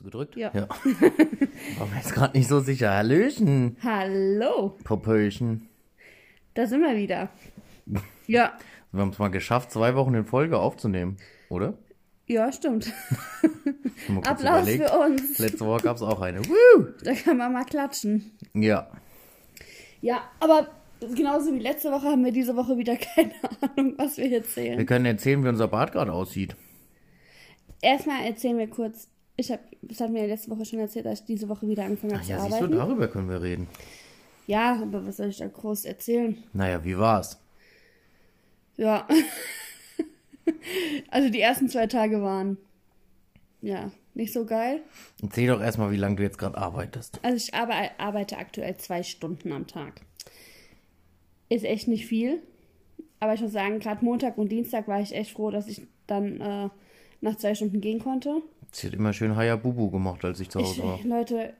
Hast du gedrückt? Ja. ja. War mir jetzt gerade nicht so sicher. Hallöchen, Hallo, Popöchen. da sind wir wieder. Ja, Wir haben es mal geschafft, zwei Wochen in Folge aufzunehmen, oder? ja, stimmt. Applaus überlegt. für uns. Letzte Woche gab es auch eine. Woo! Da kann man mal klatschen. Ja. Ja, aber genauso wie letzte Woche haben wir diese Woche wieder keine Ahnung, was wir Wir erzählen. können erzählen, wie unser Bad gerade aussieht. Erstmal erzählen wir kurz. Ich habe, das hat mir ja letzte Woche schon erzählt, dass ich diese Woche wieder angefangen habe Ach zu ja, siehst du, arbeiten. darüber können wir reden. Ja, aber was soll ich da groß erzählen? Naja, wie war's? Ja. also die ersten zwei Tage waren ja nicht so geil. Erzähl doch erstmal, wie lange du jetzt gerade arbeitest. Also ich arbe- arbeite aktuell zwei Stunden am Tag. Ist echt nicht viel. Aber ich muss sagen, gerade Montag und Dienstag war ich echt froh, dass ich dann äh, nach zwei Stunden gehen konnte. Sie hat immer schön Hayabubu gemacht, als ich zu Hause Ich, war. Leute,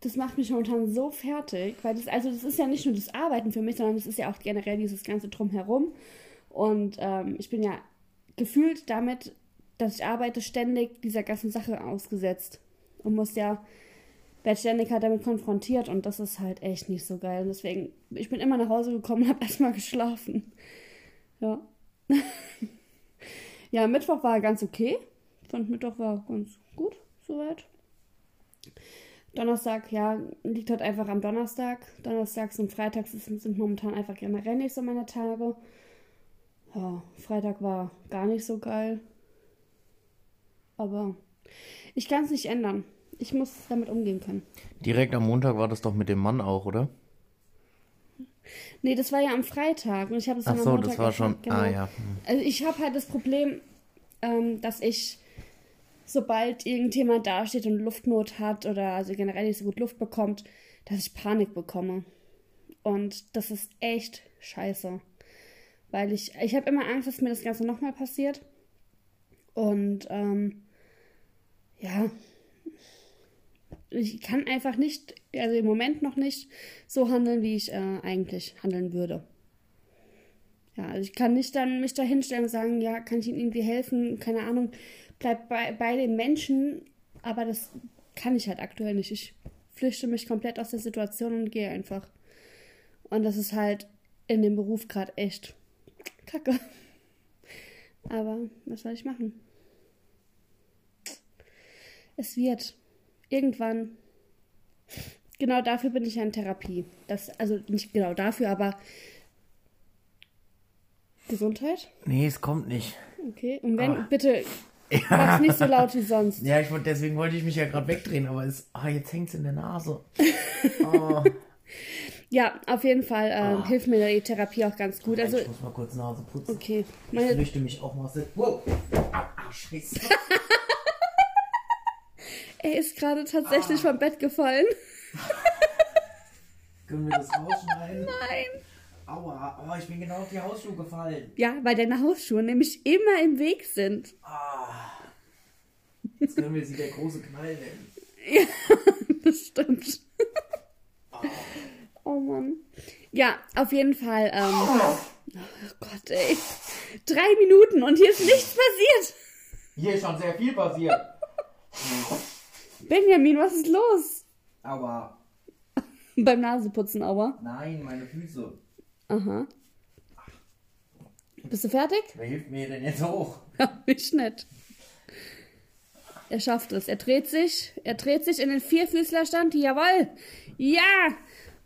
das macht mich momentan so fertig, weil das, also das ist ja nicht nur das Arbeiten für mich, sondern das ist ja auch generell dieses ganze Drumherum. Und ähm, ich bin ja gefühlt damit, dass ich arbeite, ständig dieser ganzen Sache ausgesetzt. Und muss ja, werde ständig halt damit konfrontiert und das ist halt echt nicht so geil. Und deswegen, ich bin immer nach Hause gekommen und habe erstmal geschlafen. Ja. ja, Mittwoch war ganz okay. Ich fand Mittwoch war ganz gut, soweit. Donnerstag, ja, liegt halt einfach am Donnerstag. Donnerstags und Freitags sind momentan einfach generell nicht so meine Tage. Ja, Freitag war gar nicht so geil. Aber ich kann es nicht ändern. Ich muss damit umgehen können. Direkt am Montag war das doch mit dem Mann auch, oder? Nee, das war ja am Freitag und ich habe es Ach dann so, am Montag das war schon. genau. Ah ja. Also ich habe halt das Problem, ähm, dass ich, sobald irgendjemand dasteht und Luftnot hat oder also generell nicht so gut Luft bekommt, dass ich Panik bekomme. Und das ist echt scheiße. Weil ich, ich habe immer Angst, dass mir das Ganze nochmal passiert. Und ähm, ja, ich kann einfach nicht, also im Moment noch nicht so handeln, wie ich äh, eigentlich handeln würde. Ja, also ich kann nicht dann mich da hinstellen und sagen, ja, kann ich Ihnen irgendwie helfen? Keine Ahnung, bleib bei, bei den Menschen, aber das kann ich halt aktuell nicht. Ich flüchte mich komplett aus der Situation und gehe einfach. Und das ist halt in dem Beruf gerade echt kacke. Aber was soll ich machen? Es wird irgendwann. Genau dafür bin ich ja in Therapie. Das, also nicht genau dafür, aber Gesundheit? Nee, es kommt nicht. Okay. Und wenn, Ah. bitte, mach's nicht so laut wie sonst. Ja, ich, deswegen wollte ich mich ja gerade wegdrehen, aber es, ah, jetzt hängt's in der Nase. Oh, Ja, auf jeden Fall äh, hilft mir die Therapie auch ganz gut. Also, ich muss mal kurz Nase putzen. okay. Ich Meine, flüchte mich auch mal. Wow. Ah, scheiße. er ist gerade tatsächlich Ah. vom Bett gefallen. Können wir das rausschneiden? Nein. Aua, oh, ich bin genau auf die Hausschuhe gefallen. Ja, weil deine Hausschuhe nämlich immer im Weg sind. Ah. Jetzt können wir sie der große Knall nennen. Ja, das stimmt. Oh Mann. Ja, auf jeden Fall. Ähm, oh Gott, ey. Drei Minuten und hier ist nichts passiert. Hier ist schon sehr viel passiert. Benjamin, was ist los? Aua. Beim Naseputzen, aua. Nein, meine Füße. Aha. Bist du fertig? Wer hilft mir denn jetzt hoch? Ja, nicht nett. Er schafft es. Er dreht sich. Er dreht sich in den Vierfüßlerstand. Jawohl. Ja.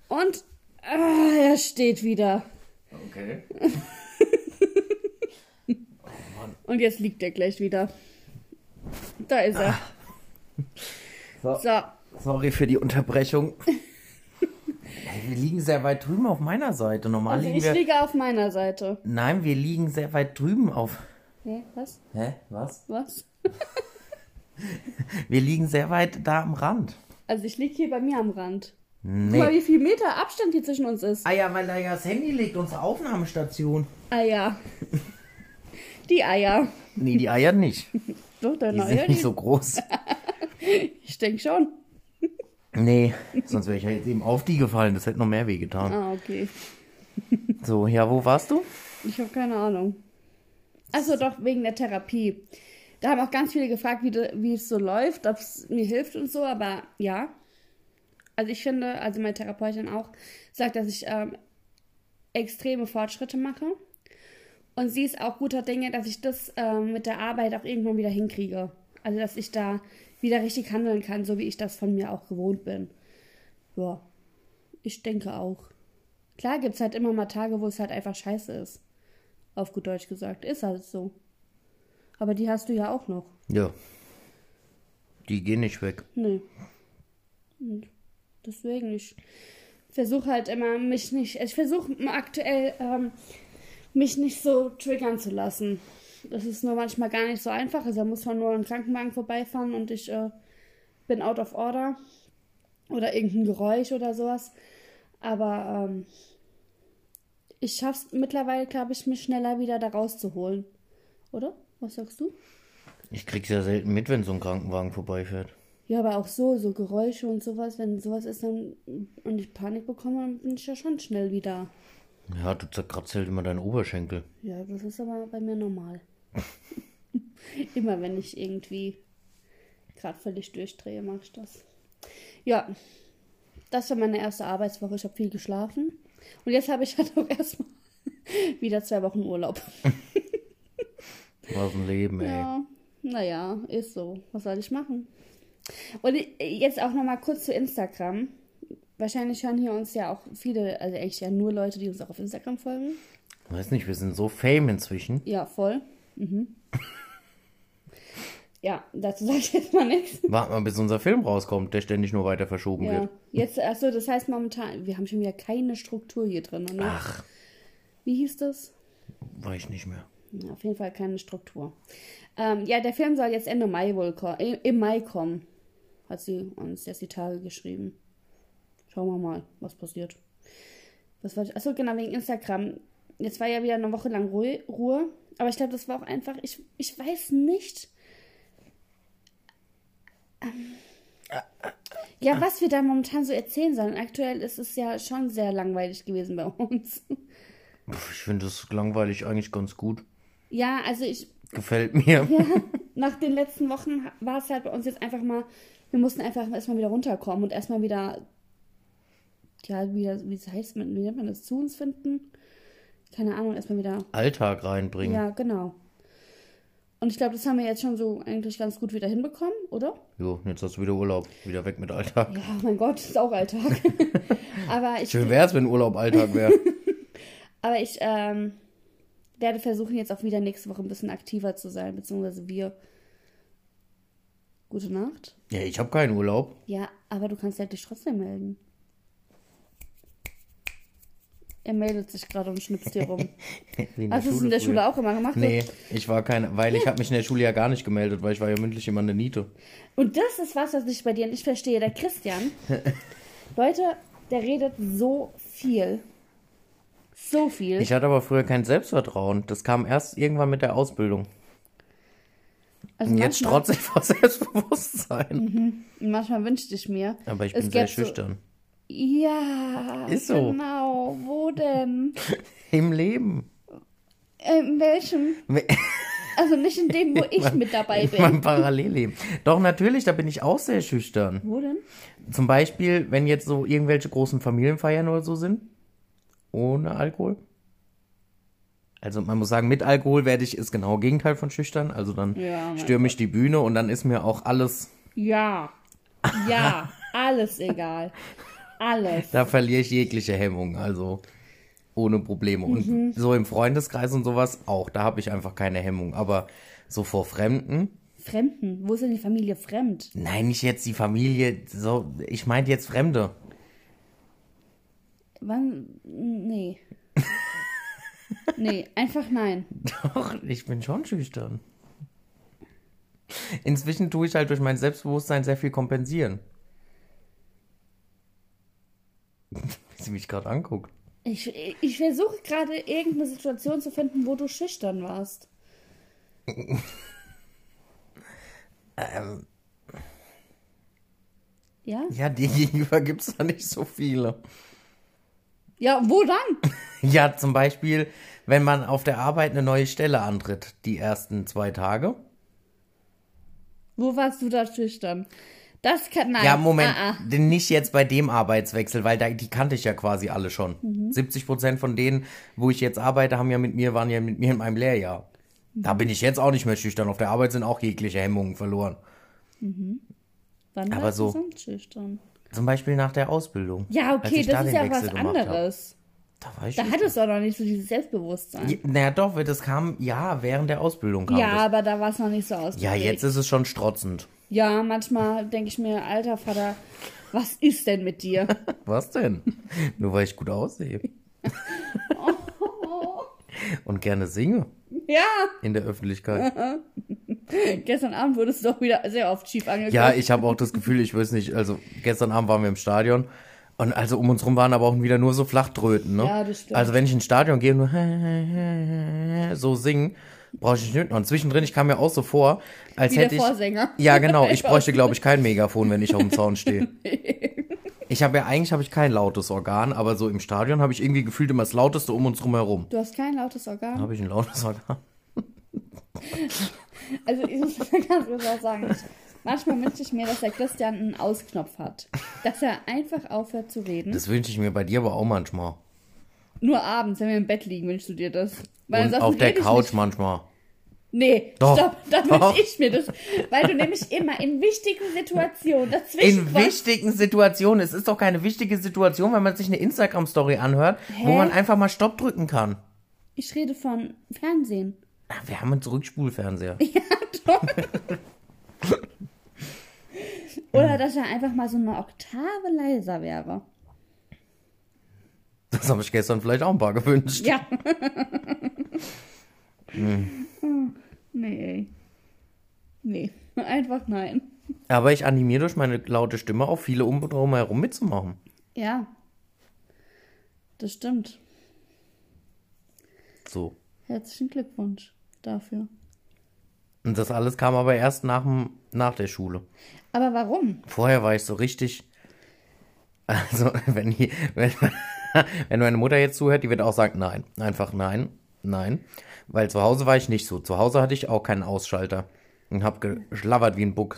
Und ah, er steht wieder. Okay. Und jetzt liegt er gleich wieder. Da ist er. So, So. sorry für die Unterbrechung. Ey, wir liegen sehr weit drüben auf meiner Seite. Normal Also liegen ich wir. liege auf meiner Seite. Nein, wir liegen sehr weit drüben auf. Hä? Was? Hä? Was? Was? Wir liegen sehr weit da am Rand. Also ich liege hier bei mir am Rand. Guck mal, Nee. wie viel Meter Abstand hier zwischen uns ist. Ah ja, weil da ja das Handy liegt, unsere Aufnahmestation. Eier. Die Eier. Nee, die Eier nicht. Doch, Die deine sind Eier. nicht Die, so groß. ich denke schon. Nee, sonst wäre ich ja jetzt eben auf die gefallen. Das hätte noch mehr wehgetan. Ah, okay. So, ja, wo warst du? Ich habe keine Ahnung. Achso, doch, wegen der Therapie. Da haben auch ganz viele gefragt, wie, de, wie es so läuft, ob es mir hilft und so, aber ja. Also ich finde, also meine Therapeutin auch sagt, dass ich ähm, extreme Fortschritte mache. Und sie ist auch guter Dinge, dass ich das ähm, mit der Arbeit auch irgendwann wieder hinkriege. Also dass ich da wieder richtig handeln kann, so wie ich das von mir auch gewohnt bin. Ja, ich denke auch. Klar gibt es halt immer mal Tage, wo es halt einfach scheiße ist. Auf gut Deutsch gesagt. Ist halt so. Aber die hast du ja auch noch. Ja. Die gehen nicht weg. Nee. Und deswegen, ich versuche halt immer, mich nicht. Ich versuche aktuell, ähm, mich nicht so triggern zu lassen. Das ist nur manchmal gar nicht so einfach. Also da muss man nur im Krankenwagen vorbeifahren und ich äh, bin out of order. Oder irgendein Geräusch oder sowas. Aber ähm, ich schaff's mittlerweile, glaube ich, mich schneller wieder da rauszuholen. Oder? Was sagst du? Ich krieg's ja selten mit, wenn so ein Krankenwagen vorbeifährt. Ja, aber auch so, so Geräusche und sowas, wenn sowas ist dann und ich Panik bekomme, dann bin ich ja schon schnell wieder. Ja, du zerkratzt halt immer deinen Oberschenkel. Ja, das ist aber bei mir normal. immer wenn ich irgendwie gerade völlig durchdrehe, mache ich das. Ja, das war meine erste Arbeitswoche. Ich habe viel geschlafen. Und jetzt habe ich halt auch erstmal wieder zwei Wochen Urlaub. Was ein Leben, ey. Ja, naja, ist so. Was soll ich machen? Und jetzt auch nochmal kurz zu Instagram. Wahrscheinlich hören hier uns ja auch viele, also eigentlich ja nur Leute, die uns auch auf Instagram folgen. Weiß nicht, wir sind so fame inzwischen. Ja, voll. Mhm. ja, dazu sage ich jetzt mal nichts. Warten wir, bis unser Film rauskommt, der ständig nur weiter verschoben Ja, wird. jetzt, achso, das heißt momentan, wir haben schon wieder keine Struktur hier drin, ne? Ach, Wie hieß das? weiß ich nicht mehr. Ja, auf jeden Fall keine Struktur. Ähm, ja, der Film soll jetzt Ende Mai wohl kommen. Im Mai kommen. Hat sie uns jetzt die Tage geschrieben. Schauen wir mal, was passiert. Was war Achso, genau, wegen Instagram. Jetzt war ja wieder eine Woche lang Ruhe. Aber ich glaube, das war auch einfach. Ich, ich weiß nicht. Ähm, ja, was wir da momentan so erzählen sollen. Aktuell ist es ja schon sehr langweilig gewesen bei uns. Ich finde das langweilig eigentlich ganz gut. Ja, also ich, Gefällt mir. Ja, nach den letzten Wochen war es halt bei uns jetzt einfach mal, wir mussten einfach erstmal wieder runterkommen und erstmal wieder, ja, wieder, wie heißt, wie nennt man das, zu uns finden? Keine Ahnung, erstmal wieder, Alltag reinbringen. ja, genau. Und ich glaube, das haben wir jetzt schon so eigentlich ganz gut wieder hinbekommen, oder? Jo, jetzt hast du wieder Urlaub. Wieder weg mit Alltag. Ja, mein Gott, ist auch Alltag. aber ich, Schön wär's, wenn Urlaub Alltag wäre. aber ich ähm, werde versuchen, jetzt auch wieder nächste Woche ein bisschen aktiver zu sein, beziehungsweise wir. Gute Nacht. ja, ich habe keinen Urlaub. Ja, aber du kannst ja dich trotzdem melden. Er meldet sich gerade und schnipst dir rum. Hast du es in der früher. Schule auch immer gemacht? Nee, ich war keine, weil ich habe mich in der Schule ja gar nicht gemeldet, weil ich war ja mündlich immer eine Niete. Und das ist was, was ich bei dir nicht verstehe. Der Christian, Leute, der redet so viel. So viel. Ich hatte aber früher kein Selbstvertrauen. Das kam erst irgendwann mit der Ausbildung. also Und jetzt strotze ich vor Selbstbewusstsein. manchmal wünschte ich mir. Aber ich bin sehr gäbe so- schüchtern. Ja, Ist so. genau. Wo denn? Im Leben. Äh, In welchem? Also nicht in dem, wo ich mit dabei bin. Parallelleben. Doch, natürlich, da bin ich auch sehr schüchtern. Wo denn? Zum Beispiel, wenn jetzt so irgendwelche großen Familienfeiern oder so sind. Ohne Alkohol. Also man muss sagen, mit Alkohol werde ich, ist genau Gegenteil von schüchtern. Also dann Ja, mein stürme ich die Bühne und dann ist mir auch alles, Ja. Ja, alles egal. Alles. da verliere ich jegliche Hemmung. Also ohne Probleme. Und Mhm. so im Freundeskreis und sowas auch. Da habe ich einfach keine Hemmung. Aber so vor Fremden, Fremden. Wo ist denn die Familie fremd? nein, nicht jetzt die Familie. So, ich meinte jetzt Fremde. Wann? Nee. nee, einfach nein. Doch, ich bin schon schüchtern. Inzwischen tue ich halt durch mein Selbstbewusstsein sehr viel kompensieren. Wie sie mich gerade anguckt. Ich, ich versuche gerade irgendeine Situation zu finden, wo du schüchtern warst. Ähm, Ja? ja, dir gegenüber gibt es da nicht so viele. Ja, wo dann? Ja, zum Beispiel, wenn man auf der Arbeit eine neue Stelle antritt, die ersten zwei Tage. Wo warst du da schüchtern? Das kann, nein. Ja, Moment, Ah, ah. denn nicht jetzt bei dem Arbeitswechsel, weil da, die kannte ich ja quasi alle schon. Mhm. 70 Prozent von denen, wo ich jetzt arbeite, haben ja mit mir, waren ja mit mir in meinem Lehrjahr. Mhm. Da bin ich jetzt auch nicht mehr schüchtern. Auf der Arbeit sind auch jegliche Hemmungen verloren. Wann aber so- sonst schüchtern? Zum Beispiel nach der Ausbildung. Ja, okay, das da ist ja was Wechsel hab. anderes. Da war ich Da schüchtern. hattest du auch noch nicht so dieses Selbstbewusstsein. Ja, naja, doch, das kam, ja, während der Ausbildung kam Ja, das. aber da war es noch nicht so ausgeprägt. Ja, jetzt ist es schon strotzend. Ja, manchmal denke ich mir, alter Vater, was ist denn mit dir? Was denn? Nur weil ich gut aussehe. Und gerne singe ja, in der Öffentlichkeit. gestern Abend wurdest du doch wieder sehr oft schief angeguckt. Ja, ich habe auch das Gefühl, ich weiß nicht, also gestern Abend waren wir im Stadion und also um uns rum waren aber auch wieder nur so Flachtröten, ne? Ja, das stimmt. Also wenn ich ins Stadion gehe und nur so singen, brauche ich nicht. Und zwischendrin, ich kam mir auch so vor, als Wie hätte ich... Vorsänger. Ja, genau. Ich bräuchte, glaube ich, kein Megafon, wenn ich auf dem Zaun stehe. Ich habe ja eigentlich habe ich kein lautes Organ, aber so im Stadion habe ich irgendwie gefühlt immer das lauteste um uns rum herum. Du hast kein lautes Organ. Habe ich ein lautes Organ? Also ich muss ganz was sagen. Ich, manchmal wünsche ich mir, dass der Christian einen Ausknopf hat. Dass er einfach aufhört zu reden. Das wünsche ich mir bei dir aber auch manchmal. Nur abends, wenn wir im Bett liegen, wünschst du dir das. Weil Und auf der Couch Nicht. manchmal. Nee, Doch. stopp, dann Doch. wünsche ich mir das. Weil du nämlich immer in wichtigen Situationen dazwischen In wichtigen Situationen. Es ist doch keine wichtige Situation, wenn man sich eine Instagram-Story anhört, wo Hä? man einfach mal Stopp drücken kann. Ich rede von Fernsehen. Ah, Wir haben einen Zurückspulfernseher. Oder dass er einfach mal so eine Oktave leiser wäre. Habe ich gestern vielleicht auch ein paar gewünscht. Ja. Nee. Nee. Einfach nein. Aber ich animiere durch meine laute Stimme auch viele um herum mitzumachen. Ja. Das stimmt. So. Herzlichen Glückwunsch dafür. Und das alles kam aber erst nach, dem- nach der Schule. Aber warum? Vorher war ich so richtig. Also, wenn, die, wenn, wenn meine Mutter jetzt zuhört, die wird auch sagen, nein. Einfach nein, nein. Weil zu Hause war ich nicht so. Zu Hause hatte ich auch keinen Ausschalter. Und hab geschlabbert wie ein Buch,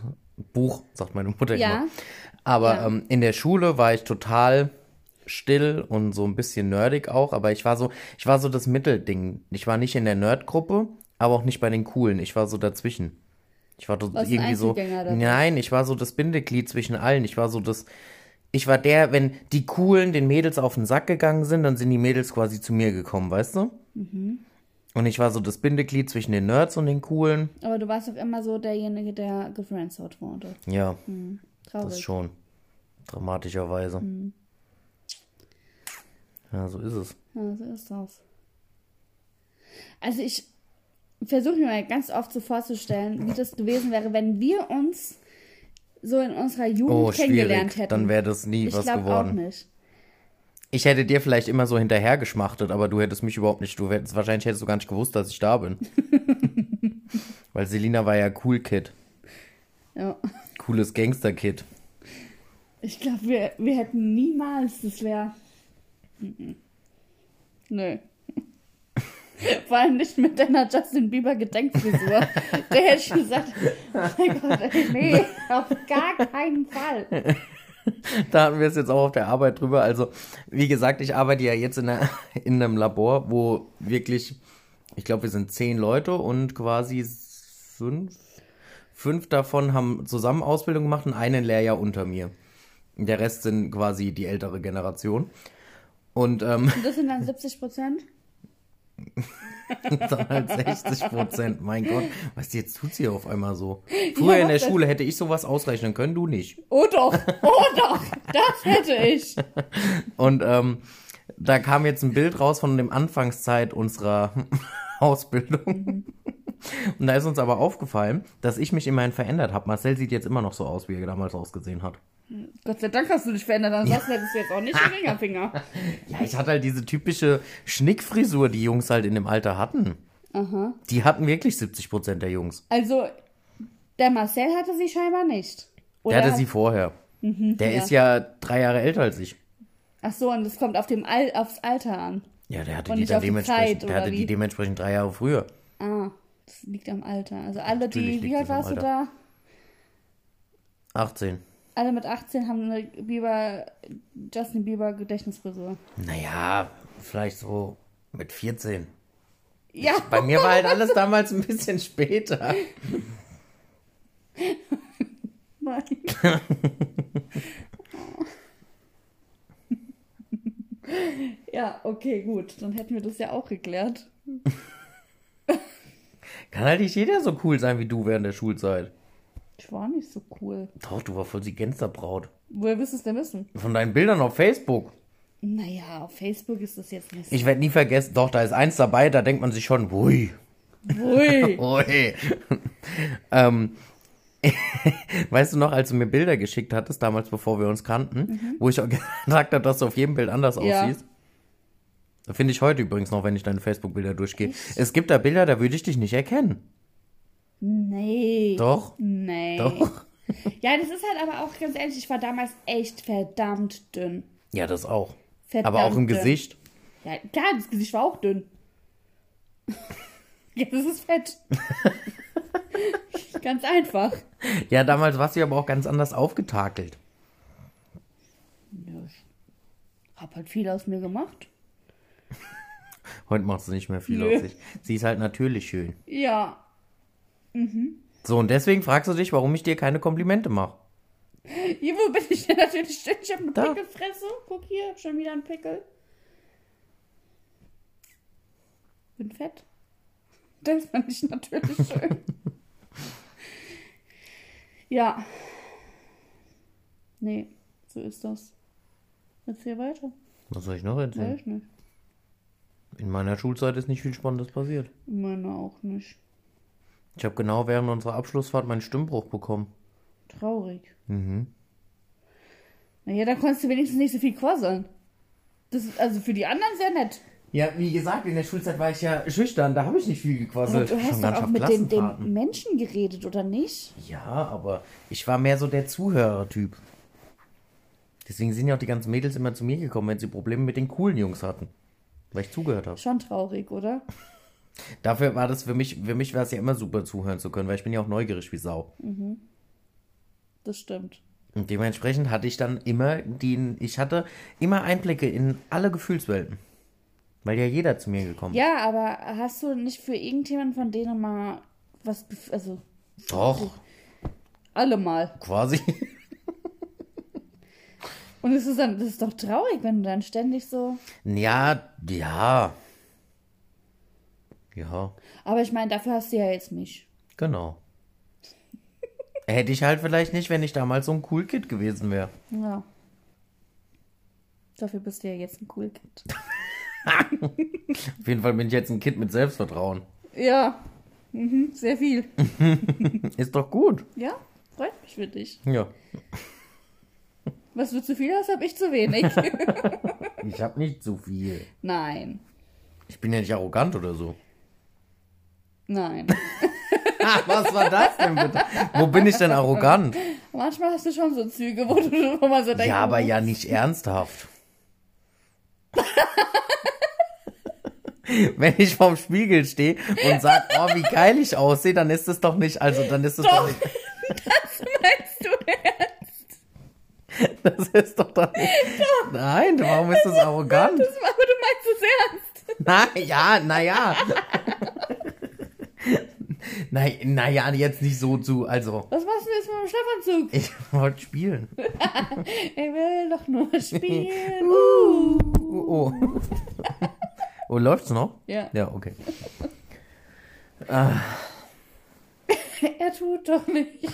Buch sagt meine Mutter Ja. immer. Aber Ja. ähm, in der Schule war ich total still und so ein bisschen nerdig auch. Aber ich war so, ich war so das Mittelding. Ich war nicht in der Nerd-Gruppe, aber auch nicht bei den Coolen. Ich war so dazwischen. Ich war so irgendwie so. Nein, ich war so das Bindeglied zwischen allen. Ich war so das. Ich war der, wenn die Coolen den Mädels auf den Sack gegangen sind, dann sind die Mädels quasi zu mir gekommen, weißt du? Mhm. Und ich war so das Bindeglied zwischen den Nerds und den Coolen. Aber du warst doch immer so derjenige, der gefriendzoned wurde. Ja, das Traurig. schon. Dramatischerweise. Mhm. Ja, so ist es. Ja, so ist das. Also ich versuche mir mal ganz oft so vorzustellen, wie das gewesen wäre, wenn wir uns so in unserer Jugend Oh, kennengelernt hätten. Dann wäre das nie ich was glaube auch geworden. nicht. Ich hätte dir vielleicht immer so hinterher geschmachtet, aber du hättest mich überhaupt nicht. Du hättest, wahrscheinlich hättest du gar nicht gewusst, dass ich da bin. Weil Selina war ja cool Kid. Ja. Cooles Gangster-Kid. Ich glaube, wir, wir hätten niemals, das wäre. Nö. Vor allem nicht mit deiner Justin Bieber Gedenkfrisur. da hätte ich gesagt, oh mein Gott, ey, nee, auf gar keinen Fall. Da hatten wir es jetzt auch auf der Arbeit drüber. Also, wie gesagt, ich arbeite ja jetzt in, einer, in einem Labor, wo wirklich, ich glaube, wir sind zehn Leute und quasi fünf, fünf davon haben zusammen Ausbildung gemacht und einen Lehrjahr unter mir. Der Rest sind quasi die ältere Generation. Und ähm, Und das sind dann 70 Prozent? dann halt 60 Prozent. Mein Gott, was jetzt tut sie auf einmal so? Früher in der Schule hätte ich sowas ausrechnen können, du nicht. Oh doch, oh doch, das hätte ich. Und ähm, da kam jetzt ein Bild raus von dem Anfangszeit unserer Ausbildung. Und da ist uns aber aufgefallen, dass ich mich immerhin verändert habe. Marcel sieht jetzt immer noch so aus, wie er damals ausgesehen hat. Gott sei Dank hast du dich verändert, ansonsten hättest du jetzt auch nicht den Ringerfinger. Ja, ich hatte halt diese typische Schnickfrisur, die Jungs halt in dem Alter hatten. Aha. Die hatten wirklich 70 Prozent der Jungs. Also, der Marcel hatte sie scheinbar nicht. Oder Der hatte hat- sie vorher. Der ja. ist ja drei Jahre älter als ich. Ach so, und das kommt auf dem Al aufs Alter an. Ja, der hatte Und die dann dementsprechend, Zeit, der hatte die dementsprechend drei Jahre früher. Ah, das liegt am Alter. Also alle, Natürlich die, wie alt warst du da? 18. Alle mit 18 haben eine Bieber, Justin Bieber Gedächtnisfrisur. Naja, vielleicht so mit 14. Ja. Bei mir war halt alles damals ein bisschen später. Nein. ja, okay, gut. Dann hätten wir das ja auch geklärt. Kann halt nicht jeder so cool sein wie du während der Schulzeit. Ich war nicht so cool. Doch, du war voll die Gänsterbraut. Woher wirst du es denn wissen? Von deinen Bildern auf Facebook. Naja, auf Facebook ist das jetzt nicht so. Ich werde nie vergessen, doch, da ist eins dabei, da denkt man sich schon, hui, Ui. hui. ähm, weißt du noch, als du mir Bilder geschickt hattest, damals bevor wir uns kannten, wo ich auch gesagt habe, dass du auf jedem Bild anders Ja. aussiehst? Finde ich heute übrigens noch, wenn ich deine Facebook-Bilder durchgehe. Es gibt da Bilder, da würde ich dich nicht erkennen. Nee. Doch, Nee. doch. Ja, das ist halt aber auch ganz ehrlich, ich war damals echt verdammt dünn. Ja, das auch. Verdammt Aber auch im dünn. Gesicht. Ja, klar, das Gesicht war auch dünn. Jetzt ist es fett. ganz einfach. Ja, damals warst du aber auch ganz anders aufgetakelt. Ja, ich hab halt viel aus mir gemacht. Heute machst du nicht mehr viel Nö. aus sich. Sie ist halt natürlich schön. Ja. So, und deswegen fragst du dich, warum ich dir keine Komplimente mache. Hier, wo bin ich denn natürlich dünn? Ich hab eine Da. Pickelfresse. Guck hier, hab schon wieder einen Pickel. Bin fett. Das fand ich natürlich schön. ja. Nee, so ist das. Erzähl weiter. Was soll ich noch erzählen? Weiß ich nicht. In meiner Schulzeit ist nicht viel Spannendes passiert. Meine auch nicht. Ich habe genau während unserer Abschlussfahrt meinen Stimmbruch bekommen. Traurig. Mhm. Naja, da konntest du wenigstens nicht so viel quasseln. Das ist also für die anderen sehr nett. Ja, wie gesagt, in der Schulzeit war ich ja schüchtern, da habe ich nicht viel Aber gequasselt. du hast Schon doch auch mit den, den. Menschen geredet, oder nicht? Ja, aber ich war mehr so der Zuhörertyp. Deswegen sind ja auch die ganzen Mädels immer zu mir gekommen, wenn sie Probleme mit den coolen Jungs hatten. Weil ich zugehört habe. Schon traurig, oder? Dafür war das für mich, für mich war es ja immer super zuhören zu können, weil ich bin ja auch neugierig wie Sau. Das stimmt. Und dementsprechend hatte ich dann immer den, ich hatte immer Einblicke in alle Gefühlswelten. Weil ja jeder zu mir gekommen ist. Ja, aber hast du nicht für irgendjemanden von denen mal was, also Doch, alle mal. quasi. Und es ist dann, das ist doch traurig, wenn du dann ständig so. Ja, ja. Ja, Aber ich meine, dafür hast du ja jetzt mich. genau. Hätte ich halt vielleicht nicht, wenn ich damals so ein Cool Kid gewesen wäre. Ja. Dafür bist du ja jetzt ein cool Kind. Auf jeden Fall bin ich jetzt ein Kind mit Selbstvertrauen. Ja. Mhm, sehr viel. Ist doch gut. Ja, freut mich für dich. Ja. Was du zu viel hast, habe ich zu wenig. Ich habe nicht so viel. Nein. Ich bin ja nicht arrogant oder so. Nein. Ah, was war das denn bitte? Wo bin ich denn arrogant? Manchmal hast du schon so Züge, wo du wo man so denkt, Ja, aber oh, ja nicht ernsthaft. Wenn ich vorm Spiegel stehe und sag, oh, wie geil ich aussehe, dann ist es doch nicht, also dann ist es doch, Doch. nicht, Das meinst du ernst? das ist doch dann nicht. Nein, warum ist das arrogant? Das, aber du meinst es ernst. Na ja, na ja. Na, na ja, jetzt nicht so zu, also Was machst du jetzt mit dem Schlafanzug? ich wollte spielen. Ich will doch nur spielen. Uh. Oh, oh. oh läuft's noch? Ja. Ja, okay. Er tut doch nichts.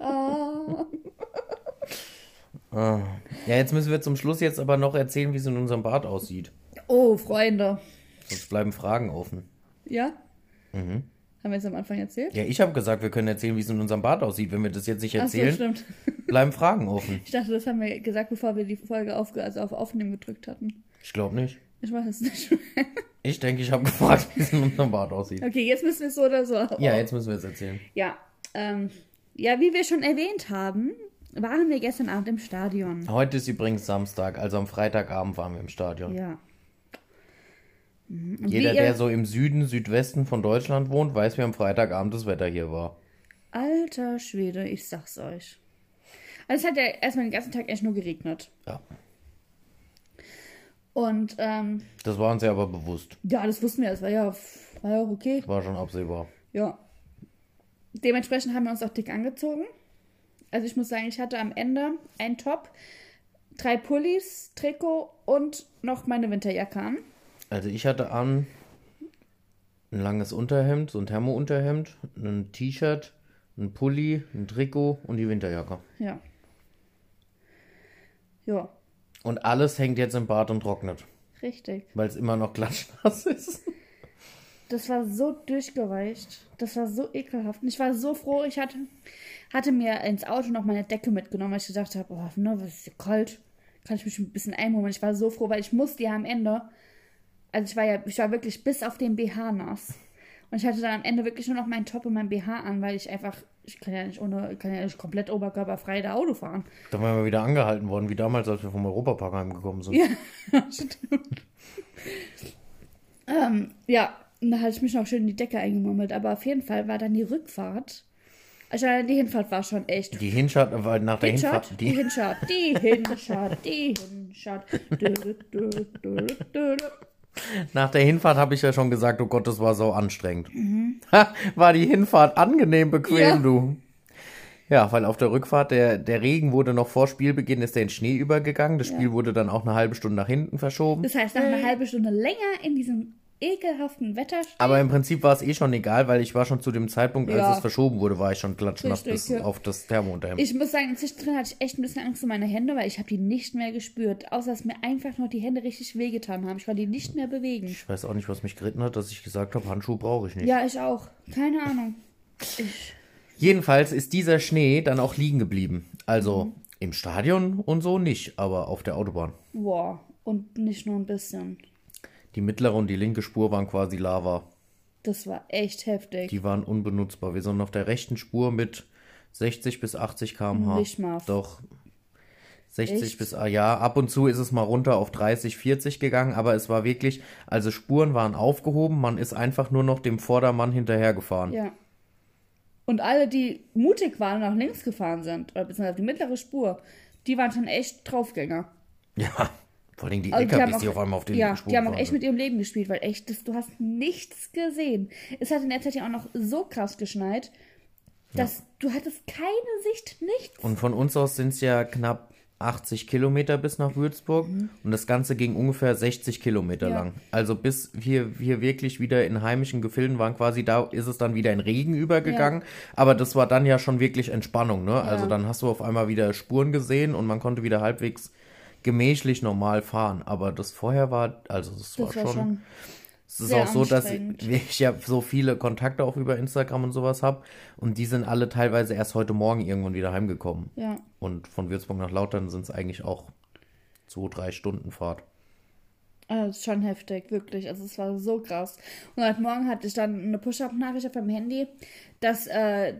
Ah. Ah. Ja, jetzt müssen wir zum Schluss jetzt aber noch erzählen, wie es in unserem Bad aussieht. Oh, Freunde. Sonst bleiben Fragen offen. Ja? Haben wir jetzt am Anfang erzählt? Ja, ich habe gesagt, wir können erzählen, wie es in unserem Bad aussieht. Wenn wir das jetzt nicht Ach so, erzählen, stimmt. bleiben Fragen offen. Ich dachte, das haben wir gesagt, bevor wir die Folge aufge also auf Aufnehmen gedrückt hatten. Ich glaube nicht. Ich weiß es nicht. Ich denke, ich habe gefragt, wie es in unserem Bad aussieht. Okay, jetzt müssen wir es so oder so. Ja, jetzt müssen wir es erzählen. Ja, ähm, ja, wie wir schon erwähnt haben, waren wir gestern Abend im Stadion. Heute ist übrigens Samstag, also am Freitagabend waren wir im Stadion. Ja. Und Jeder, der so im Süden, Südwesten von Deutschland wohnt, weiß, wie am Freitagabend das Wetter hier war. Alter Schwede, ich sag's euch. Also es hat ja erstmal den ganzen Tag echt nur geregnet. Ja. Und ähm, Das war uns ja aber bewusst. ja, das wussten wir, das war ja, war ja auch okay. War schon absehbar. Ja. Dementsprechend haben wir uns auch dick angezogen. Also ich muss sagen, ich hatte am Ende einen Top, drei Pullis, Trikot und noch meine Winterjacke an. Also ich hatte an ein langes Unterhemd, so ein Thermounterhemd, ein T-Shirt, ein Pulli, ein Trikot und die Winterjacke. Ja. Ja, Und alles hängt jetzt im Bad und trocknet, richtig. weil es immer noch klatschnass ist. Das war so durchgeweicht. Das war so ekelhaft. Und ich war so froh, ich hatte, hatte mir ins Auto noch meine Decke mitgenommen, weil ich gedacht habe, oh, ne, was ist hier kalt. Kann ich mich ein bisschen einmummeln. Ich war so froh, weil ich musste ja am Ende, also ich war ja, ich war wirklich bis auf den BH nass. Und ich hatte dann am Ende wirklich nur noch meinen Top und mein BH an, weil ich einfach, ich kann ja nicht ohne, ich kann ja nicht komplett oberkörperfrei da Auto fahren. Da waren wir wieder angehalten worden, wie damals, als wir vom Europapark heimgekommen sind. Ja, stimmt. ähm, ja, und da hatte ich mich noch schön in die Decke eingemummelt. Aber auf jeden Fall war dann die Rückfahrt. Also die Hinfahrt war schon echt. Die Hinfahrt, weil nach der Hinfahrt, Hinfahrt, die die, Hinfahrt, die Hinfahrt, die Hinfahrt. Nach der Hinfahrt habe ich ja schon gesagt, oh Gott, das war so anstrengend. Mhm. War die Hinfahrt angenehm bequem, Ja. du. Ja, weil auf der Rückfahrt, der, der Regen wurde noch vor Spielbeginn, ist der in Schnee übergegangen. Das Spiel wurde dann auch eine halbe Stunde nach hinten verschoben. Das heißt, nach einer halben Stunde länger in diesem ekelhaften Wetter stehen. Aber im Prinzip war es eh schon egal, weil ich war schon zu dem Zeitpunkt, als Ja. es verschoben wurde, war ich schon klatschnass bis ja. auf das Thermounterhemd. Ich muss sagen, zwischendrin hatte ich echt ein bisschen Angst um meine Hände, weil ich habe die nicht mehr gespürt. Außer dass mir einfach nur die Hände richtig wehgetan haben. Ich konnte die nicht mehr bewegen. Ich weiß auch nicht, was mich geritten hat, dass ich gesagt habe, Handschuhe brauche ich nicht. Ja, ich auch. Keine Ahnung. Ich, Jedenfalls ist dieser Schnee dann auch liegen geblieben. Also Mhm. im Stadion und so nicht, aber auf der Autobahn. boah. Und nicht nur ein bisschen. Die mittlere und die linke Spur waren quasi Lava. Das war echt heftig. Die waren unbenutzbar. Wir sind auf der rechten Spur mit 60 bis 80 km/h. Nicht mal. Doch. 60 Echt? bis, ah, ja, ab und zu ist es mal runter auf 30, 40 gegangen, aber es war wirklich, also Spuren waren aufgehoben, man ist einfach nur noch dem Vordermann hinterhergefahren. Ja. Und alle, die mutig waren und nach links gefahren sind, oder beziehungsweise auf die mittlere Spur, die waren schon echt Draufgänger. Ja, vor allem die Also LKWs, die auf einmal auf den ja, Spuren die haben auch echt mit ihrem Leben gespielt, weil echt, das, du hast nichts gesehen. Es hat in der Zeit ja auch noch so krass geschneit, dass du hattest keine Sicht, nichts. Und von uns aus sind es ja knapp 80 Kilometer bis nach Würzburg und das Ganze ging ungefähr 60 Kilometer Mhm. Ja. lang. Also bis wir, wir wirklich wieder in heimischen Gefilden waren, quasi da ist es dann wieder in Regen übergegangen. Aber das war dann ja schon wirklich Entspannung, ne? Also dann hast du auf einmal wieder Spuren gesehen und man konnte wieder halbwegs gemächlich normal fahren. Aber das vorher war, also das, war, Das war schon, schon es ist auch so, dass anstrengend. ich ja so viele Kontakte auch über Instagram und sowas habe und die sind alle teilweise erst heute Morgen irgendwann wieder heimgekommen. Ja. Und von Würzburg nach Lautern sind es eigentlich auch zwei, drei Stunden Fahrt. Also, das ist schon heftig, wirklich. Also es war so krass. Und heute Morgen hatte ich dann eine Push-Up-Nachricht auf meinem Handy, dass äh,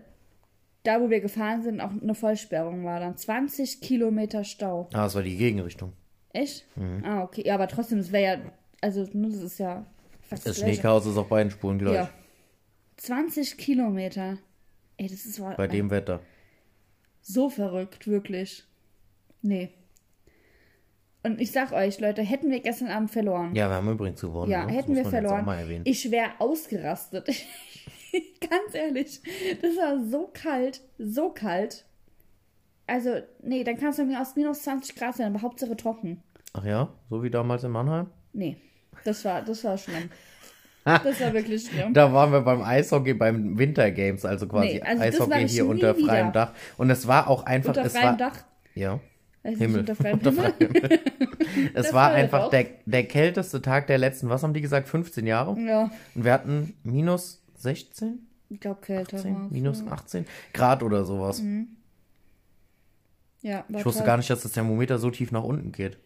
da, wo wir gefahren sind, auch eine Vollsperrung war. Dann 20 Kilometer Stau. Ah, das war die Gegenrichtung. Echt? Mhm. Ah, okay. Ja, aber trotzdem, das wäre ja, also ne, das ist ja fast Das. Schneechaos ist auf beiden Spuren gleich. Ja. 20 Kilometer. Ey, das ist Bei dem Wetter. so verrückt, wirklich. Nee. Und ich sag euch, Leute, hätten wir gestern Abend verloren. Ja, wir haben übrigens gewonnen. Ja, ne? Hätten wir verloren. Ich wäre ausgerastet. Ganz ehrlich. Das war so kalt, so kalt. Also, nee, dann kannst du mir aus minus 20 Grad sein, aber Hauptsache trocken. Ach ja, so wie damals in Mannheim? Nee, das war, das war schlimm. Das war wirklich schlimm. Da waren wir beim Eishockey, beim Winter Games, also quasi Nee, also Eishockey hier unter freiem wieder. Dach. Und es war auch einfach, Unter es freiem war, Dach. ja, Weiß Himmel. Unter freiem Himmel. Himmel. es war war einfach der, der kälteste Tag der letzten, was haben die gesagt, 15 Jahre? Ja, Und wir hatten minus 16? ich glaube kälter 10, war minus 18 Grad oder sowas. Ja, war Ich wusste toll. gar nicht, dass das Thermometer so tief nach unten geht.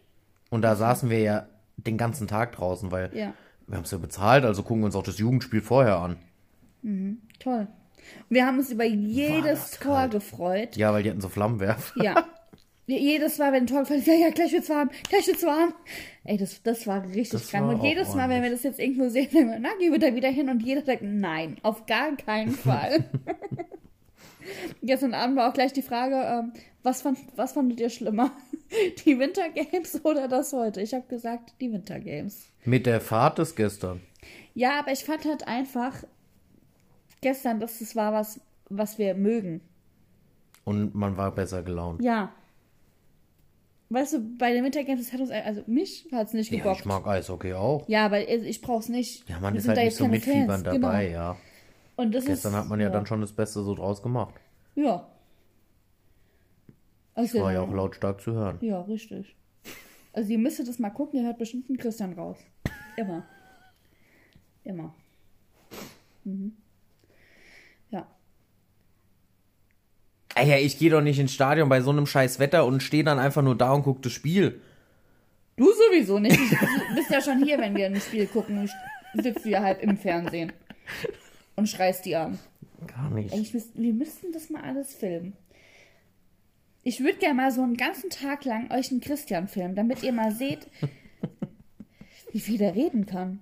Und da saßen wir ja den ganzen Tag draußen, weil Ja, wir haben es ja bezahlt, also gucken wir uns auch das Jugendspiel vorher an. toll. Wir haben uns über jedes Tor kalt. gefreut. Ja, weil die hatten so Flammenwerfer. Ja. Je- Jedes Mal, wenn ein Tor gefallen ist, ja, ja, gleich wird's warm, gleich wird's warm. Ey, das, das war richtig Das krank. war Und jedes Mal, wenn wir das jetzt irgendwo sehen, sagen wir, na, gehen wir da wieder hin und jeder sagt, nein, auf gar keinen Fall. Gestern Abend war auch gleich die Frage, ähm, Was, fand, was fandet ihr schlimmer? Die Wintergames oder das heute? Ich habe gesagt, die Wintergames. Mit der Fahrt des gestern. Ja, aber ich fand halt einfach gestern, dass es war was, was wir mögen. Und man war besser gelaunt. Ja. Weißt du, bei den Wintergames, das hat uns, also mich hat es nicht Ja, gebockt. ich mag Eishockey auch. Ja, aber ich brauch's nicht. Ja, man Wir ist halt da nicht jetzt so mitfiebern Fans, dabei, genau. ja. Und das Gestern ist, hat man ja, dann schon das Beste so draus gemacht. Ja. Also, War ja auch lautstark zu hören. Ja, richtig. Also ihr müsstet das mal gucken, ihr hört bestimmt einen Christian raus. Immer. Immer. Mhm. Ja. Ey, ja, ich gehe doch nicht ins Stadion bei so einem scheiß Wetter und stehe dann einfach nur da und gucke das Spiel. Du sowieso nicht. Du bist ja schon hier, wenn wir ein Spiel gucken. Sitzt du ja halb im Fernsehen. Und schreist die an. Gar nicht. Eigentlich müssten, wir müssten das mal alles filmen. Ich würde gerne mal so einen ganzen Tag lang euch einen Christian filmen, damit ihr mal seht, wie viel der reden kann.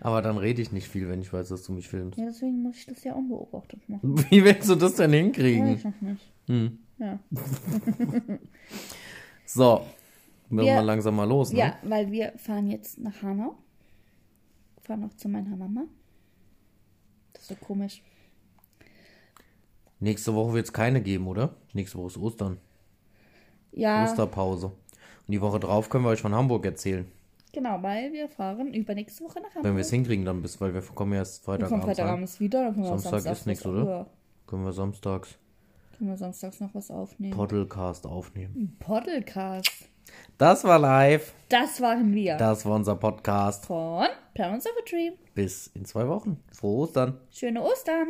Aber dann rede ich nicht viel, wenn ich weiß, dass du mich filmst. Ja, deswegen muss ich das ja unbeobachtet machen. Wie willst du das denn Weiß hinkriegen? ich noch nicht. Ja. So, Wir- wir langsam mal los, ne? ja, weil wir fahren jetzt nach Hanau. Fahren noch zu meiner Mama. Das ist so komisch. Nächste Woche wird es keine geben, oder? Nächste Woche ist Ostern. Ja, Osterpause. Und die Woche drauf können wir euch von Hamburg erzählen. Genau, weil wir fahren übernächste Woche nach Wenn Hamburg. wir es hinkriegen, dann bis, weil wir kommen ja erst wir kommen Freitagabend. Freitagabend wieder, dann können wir Samstag Samstag ist nichts, oder? Ja, Können wir samstags können wir samstags noch was aufnehmen. Podcast aufnehmen. Podcast. Das war live. Das waren wir. Das war unser Podcast. Von Parents of a Dream. Bis in zwei Wochen. Frohe Ostern. Schöne Ostern.